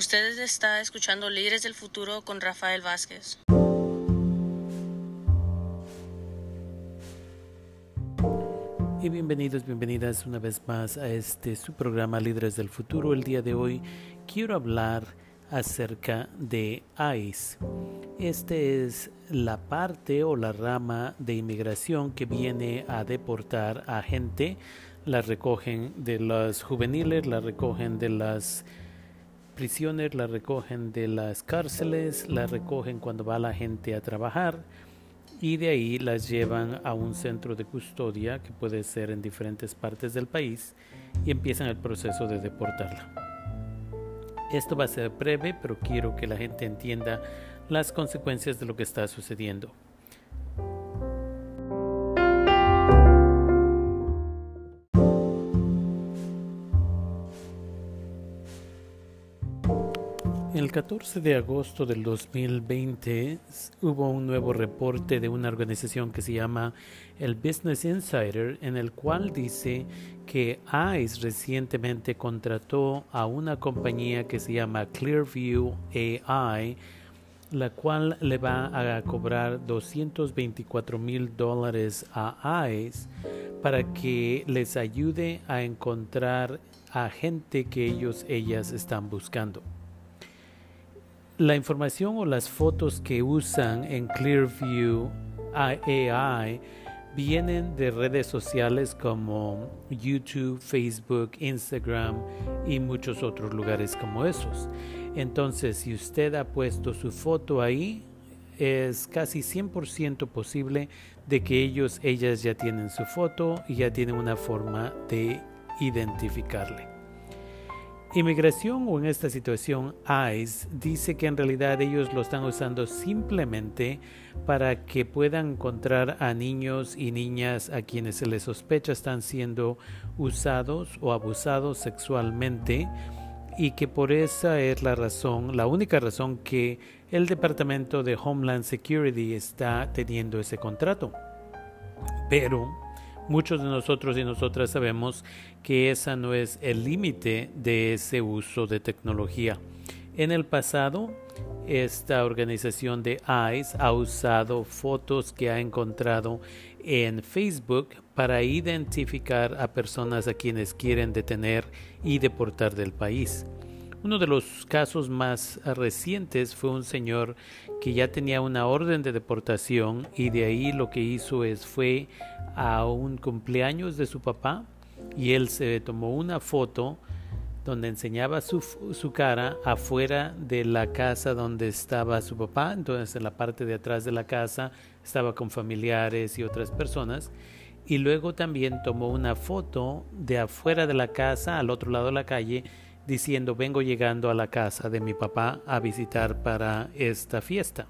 Usted está escuchando Líderes del Futuro con Rafael Vázquez. Y bienvenidos, bienvenidas una vez más a este su programa Líderes del Futuro. El día de hoy quiero hablar acerca de ICE. Esta es la parte o la rama de inmigración que viene a deportar a gente. La recogen de las juveniles, la recogen de las prisiones, la recogen de las cárceles, la recogen cuando va la gente a trabajar y de ahí las llevan a un centro de custodia que puede ser en diferentes partes del país y empiezan el proceso de deportarla. Esto va a ser breve, pero quiero que la gente entienda las consecuencias de lo que está sucediendo. 14 de agosto del 2020 hubo un nuevo reporte de una organización que se llama el Business Insider en el cual dice que ICE recientemente contrató a una compañía que se llama Clearview AI la cual le va a cobrar 224 mil dólares a ICE para que les ayude a encontrar a gente que ellos ellas están buscando. La información o las fotos que usan en Clearview AI vienen de redes sociales como YouTube, Facebook, Instagram y muchos otros lugares como esos. Entonces, si usted ha puesto su foto ahí, es casi 100% posible de que ellos, ellas ya tienen su foto y ya tienen una forma de identificarle. Inmigración o en esta situación ICE dice que en realidad ellos lo están usando simplemente para que puedan encontrar a niños y niñas a quienes se les sospecha están siendo usados o abusados sexualmente y que por esa es la razón, la única razón que el Departamento de Homeland Security está teniendo ese contrato. Pero Muchos de nosotros y nosotras sabemos que esa no es el límite de ese uso de tecnología. En el pasado, esta organización de ICE ha usado fotos que ha encontrado en Facebook para identificar a personas a quienes quieren detener y deportar del país. Uno de los casos más recientes fue un señor que ya tenía una orden de deportación y de ahí lo que hizo es fue a un cumpleaños de su papá y él se tomó una foto donde enseñaba su, su, cara afuera de la casa donde estaba su papá, entonces en la parte de atrás de la casa estaba con familiares y otras personas, y luego también tomó una foto de afuera de la casa, al otro lado de la calle, diciendo vengo llegando a la casa de mi papá a visitar para esta fiesta.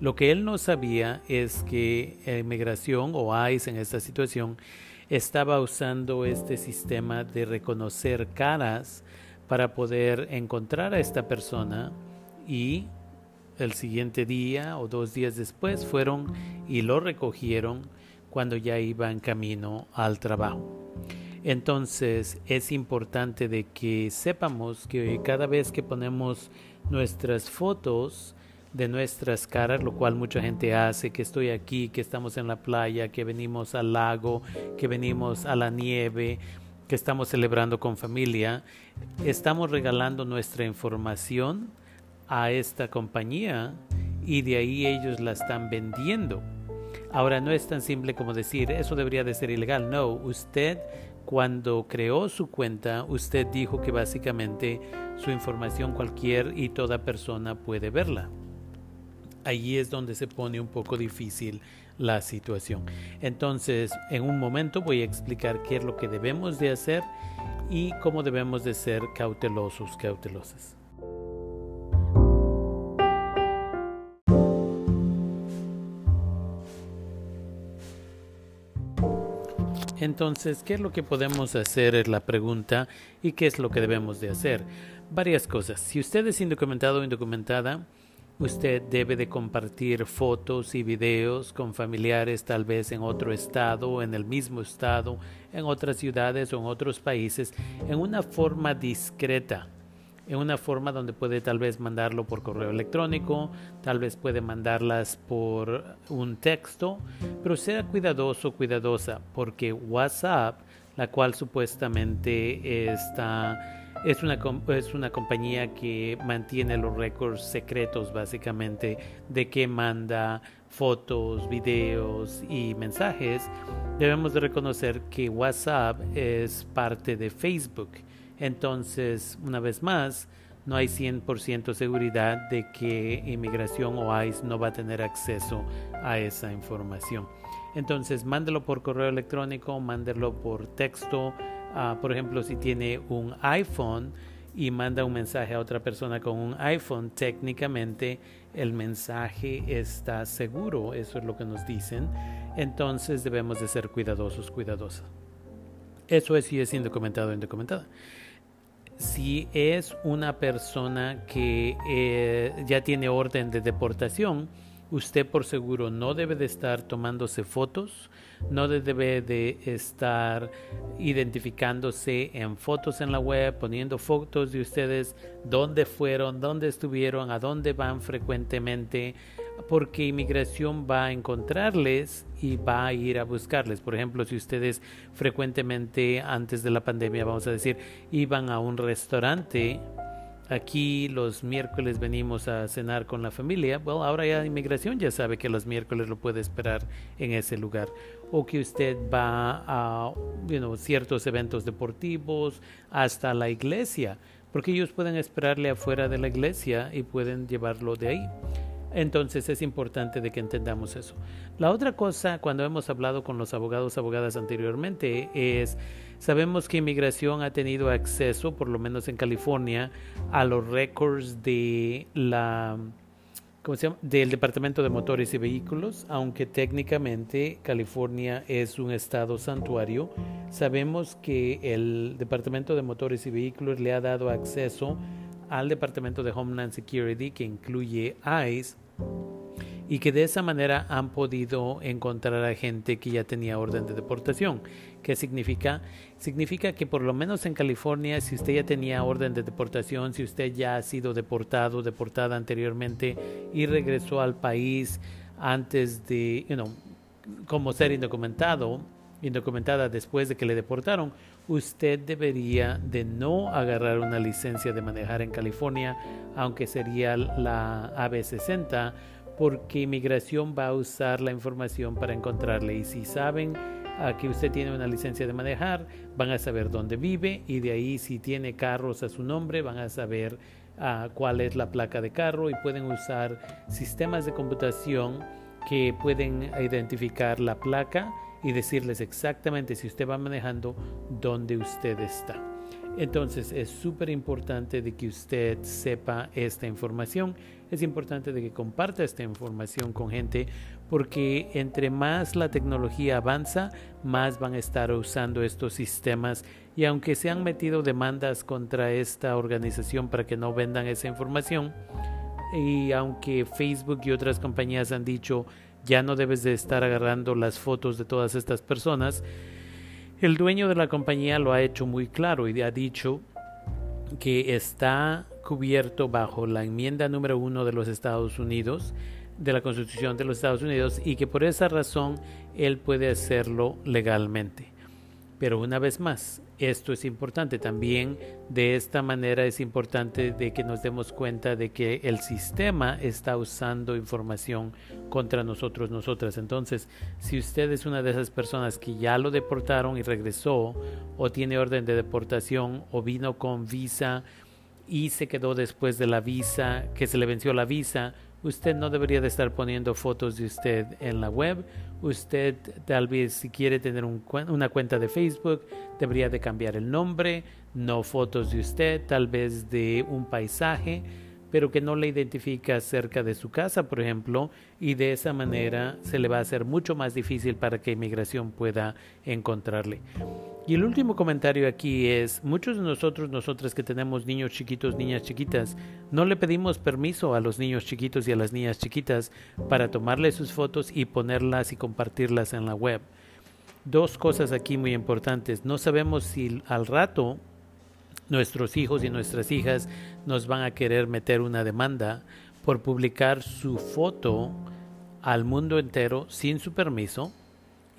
Lo que él no sabía es que inmigración o ICE en esta situación estaba usando este sistema de reconocer caras para poder encontrar a esta persona y el siguiente día o dos días después fueron y lo recogieron cuando ya iba en camino al trabajo. Entonces es importante de que sepamos que cada vez que ponemos nuestras fotos de nuestras caras, lo cual mucha gente hace, que estoy aquí, que estamos en la playa, que venimos al lago, que venimos a la nieve, que estamos celebrando con familia, estamos regalando nuestra información a esta compañía y de ahí ellos la están vendiendo. Ahora no es tan simple como decir, eso debería de ser ilegal. No, usted cuando creó su cuenta, usted dijo que básicamente su información cualquier y toda persona puede verla. Allí es donde se pone un poco difícil la situación. Entonces, en un momento voy a explicar qué es lo que debemos de hacer y cómo debemos de ser cautelosos, cautelosas. Entonces, ¿qué es lo que podemos hacer? Es la pregunta. ¿Y qué es lo que debemos de hacer? Varias cosas. Si usted es indocumentado o indocumentada, usted debe de compartir fotos y videos con familiares tal vez en otro estado, en el mismo estado, en otras ciudades o en otros países, en una forma discreta. En una forma donde puede tal vez mandarlo por correo electrónico, tal vez puede mandarlas por un texto, pero sea cuidadoso, cuidadosa, porque WhatsApp, la cual supuestamente está es una, es una compañía que mantiene los récords secretos básicamente de que manda fotos, videos y mensajes. Debemos de reconocer que WhatsApp es parte de Facebook. Entonces, una vez más, no hay 100% seguridad de que inmigración o ICE no va a tener acceso a esa información. Entonces, mándelo por correo electrónico, mándelo por texto, Ah, por ejemplo, si tiene un iPhone y manda un mensaje a otra persona con un iPhone, técnicamente el mensaje está seguro, eso es lo que nos dicen. Entonces debemos de ser cuidadosos, cuidadosas. Eso es si es indocumentado o indocumentada. Si es una persona que eh, ya tiene orden de deportación, usted por seguro no debe de estar tomándose fotos, no debe de estar identificándose en fotos en la web, poniendo fotos de ustedes, dónde fueron, dónde estuvieron, a dónde van frecuentemente, porque inmigración va a encontrarles y va a ir a buscarles. Por ejemplo, si ustedes frecuentemente antes de la pandemia, vamos a decir, iban a un restaurante, Aquí los miércoles venimos a cenar con la familia. Bueno, ahora ya inmigración ya sabe que los miércoles lo puede esperar en ese lugar. O que usted va a ciertos eventos deportivos, hasta la iglesia, porque ellos pueden esperarle afuera de la iglesia y pueden llevarlo de ahí. Entonces es importante de que entendamos eso. La otra cosa, cuando hemos hablado con los abogados, abogadas anteriormente, es, sabemos que inmigración ha tenido acceso, por lo menos en California, a los récords de la... ¿Cómo se llama? del Departamento de Motores y Vehículos, aunque técnicamente California es un estado santuario, sabemos que el Departamento de Motores y Vehículos le ha dado acceso al Departamento de Homeland Security, que incluye ICE, y que de esa manera han podido encontrar a gente que ya tenía orden de deportación. ¿Qué significa? Significa que por lo menos en California, si usted ya tenía orden de deportación, si usted ya ha sido deportado, deportada anteriormente y regresó al país antes de, you como ser indocumentado, indocumentada después de que le deportaron, usted debería de no agarrar una licencia de manejar en California, aunque sería la AB60 porque inmigración va a usar la información para encontrarle. Y si saben ah, que usted tiene una licencia de manejar, van a saber dónde vive y de ahí si tiene carros a su nombre, van a saber ah, cuál es la placa de carro y pueden usar sistemas de computación que pueden identificar la placa y decirles exactamente si usted va manejando dónde usted está. Entonces es súper importante de que usted sepa esta información. Es importante de que comparta esta información con gente porque entre más la tecnología avanza, más van a estar usando estos sistemas y aunque se han metido demandas contra esta organización para que no vendan esa información y aunque Facebook y otras compañías han dicho ya no debes de estar agarrando las fotos de todas estas personas, el dueño de la compañía lo ha hecho muy claro y ha dicho que está cubierto bajo la enmienda número uno de los Estados Unidos, de la Constitución de los Estados Unidos, y que por esa razón él puede hacerlo legalmente. Pero una vez más, esto es importante. También de esta manera es importante de que nos demos cuenta de que el sistema está usando información contra nosotros, nosotras. Entonces, si usted es una de esas personas que ya lo deportaron y regresó, o tiene orden de deportación, o vino con visa y se quedó después de la visa, que se le venció la visa, usted no debería de estar poniendo fotos de usted en la web. Usted tal vez si quiere tener una cuenta de Facebook, debería de cambiar el nombre, no fotos de usted, tal vez de un paisaje, pero que no le identifica cerca de su casa, por ejemplo, y de esa manera se le va a hacer mucho más difícil para que inmigración pueda encontrarle. Y el último comentario aquí es, muchos de nosotros, nosotras que tenemos niños chiquitos, niñas chiquitas, no le pedimos permiso a los niños chiquitos y a las niñas chiquitas para tomarle sus fotos y ponerlas y compartirlas en la web. Dos cosas aquí muy importantes. No sabemos si al rato nuestros hijos y nuestras hijas nos van a querer meter una demanda por publicar su foto al mundo entero sin su permiso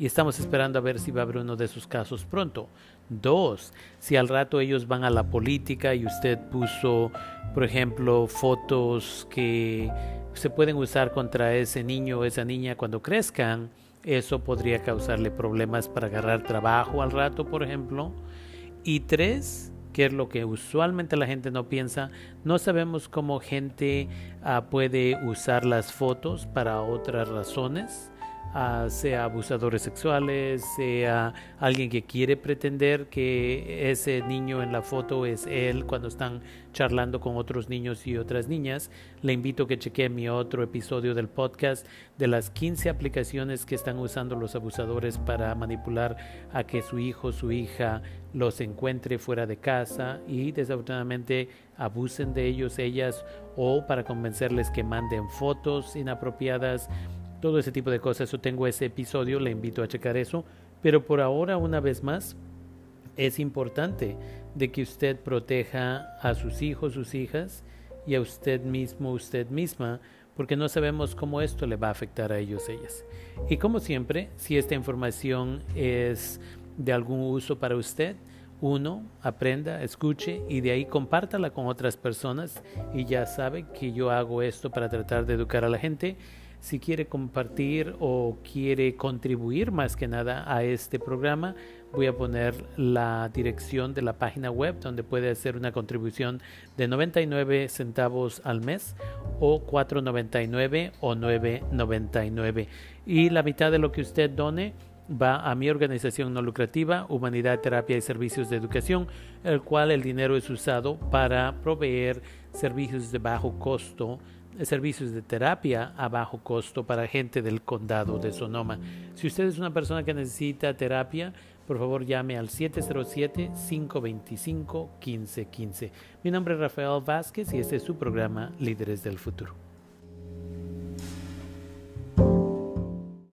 y estamos esperando a ver si va a haber uno de esos casos pronto. Dos, si al rato ellos van a la política y usted puso, por ejemplo, fotos que se pueden usar contra ese niño o esa niña cuando crezcan, eso podría causarle problemas para agarrar trabajo al rato, por ejemplo. Y tres, que es lo que usualmente la gente no piensa, no sabemos cómo gente ah, puede usar las fotos para otras razones sea abusadores sexuales, sea alguien que quiere pretender que ese niño en la foto es él cuando están charlando con otros niños y otras niñas. Le invito a que chequee mi otro episodio del podcast de las 15 aplicaciones que están usando los abusadores para manipular a que su hijo, su hija los encuentre fuera de casa y desafortunadamente abusen de ellos, ellas o para convencerles que manden fotos inapropiadas todo ese tipo de cosas. Yo tengo ese episodio, le invito a checar eso. Pero por ahora, una vez más, es importante de que usted proteja a sus hijos, sus hijas y a usted mismo, usted misma, porque no sabemos cómo esto le va a afectar a ellos, ellas. Y como siempre, si esta información es de algún uso para usted, uno, aprenda, escuche y de ahí compártala con otras personas y ya sabe que yo hago esto para tratar de educar a la gente si quiere compartir o quiere contribuir más que nada a este programa, voy a poner la dirección de la página web donde puede hacer una contribución de 99 centavos al mes o 4.99 o 9.99 y la mitad de lo que usted done va a mi organización no lucrativa, Humanidad, Terapia y Servicios de Educación, el cual el dinero es usado para proveer servicios de bajo costo servicios de terapia a bajo costo para gente del condado de Sonoma. Si usted es una persona que necesita terapia, por favor llame al 707-525-1515. Mi nombre es Rafael Vázquez y este es su programa Líderes del Futuro.